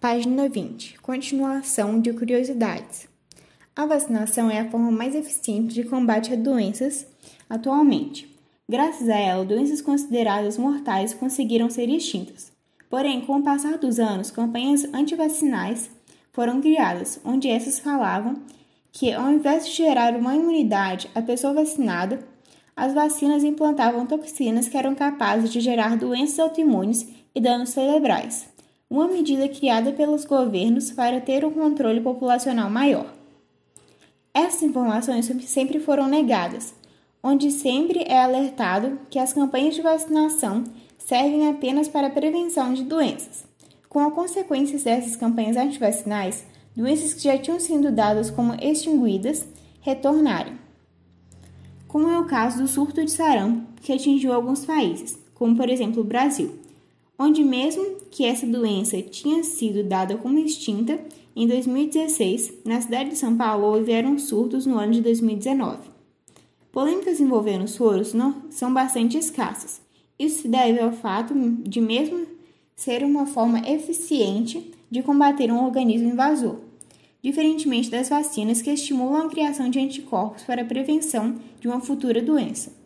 Página 20. Continuação de curiosidades. A vacinação é a forma mais eficiente de combate a doenças atualmente. Graças a ela, doenças consideradas mortais conseguiram ser extintas. Porém, com o passar dos anos, campanhas antivacinais foram criadas, onde essas falavam que, ao invés de gerar uma imunidade à pessoa vacinada, as vacinas implantavam toxinas que eram capazes de gerar doenças autoimunes e danos cerebrais, uma medida criada pelos governos para ter um controle populacional maior. Essas informações sempre foram negadas, onde sempre é alertado que as campanhas de vacinação servem apenas para a prevenção de doenças. Com as consequências dessas campanhas antivacinais, doenças que já tinham sido dadas como extinguidas retornaram. Como é o caso do surto de sarampo, que atingiu alguns países, como por exemplo o Brasil, onde, mesmo que essa doença tinha sido dada como extinta, em 2016, na cidade de São Paulo, houveram surtos no ano de 2019. Polêmicas envolvendo soros não são bastante escassas. Isso se deve ao fato de mesmo ser uma forma eficiente de combater um organismo invasor, diferentemente das vacinas que estimulam a criação de anticorpos para a prevenção de uma futura doença.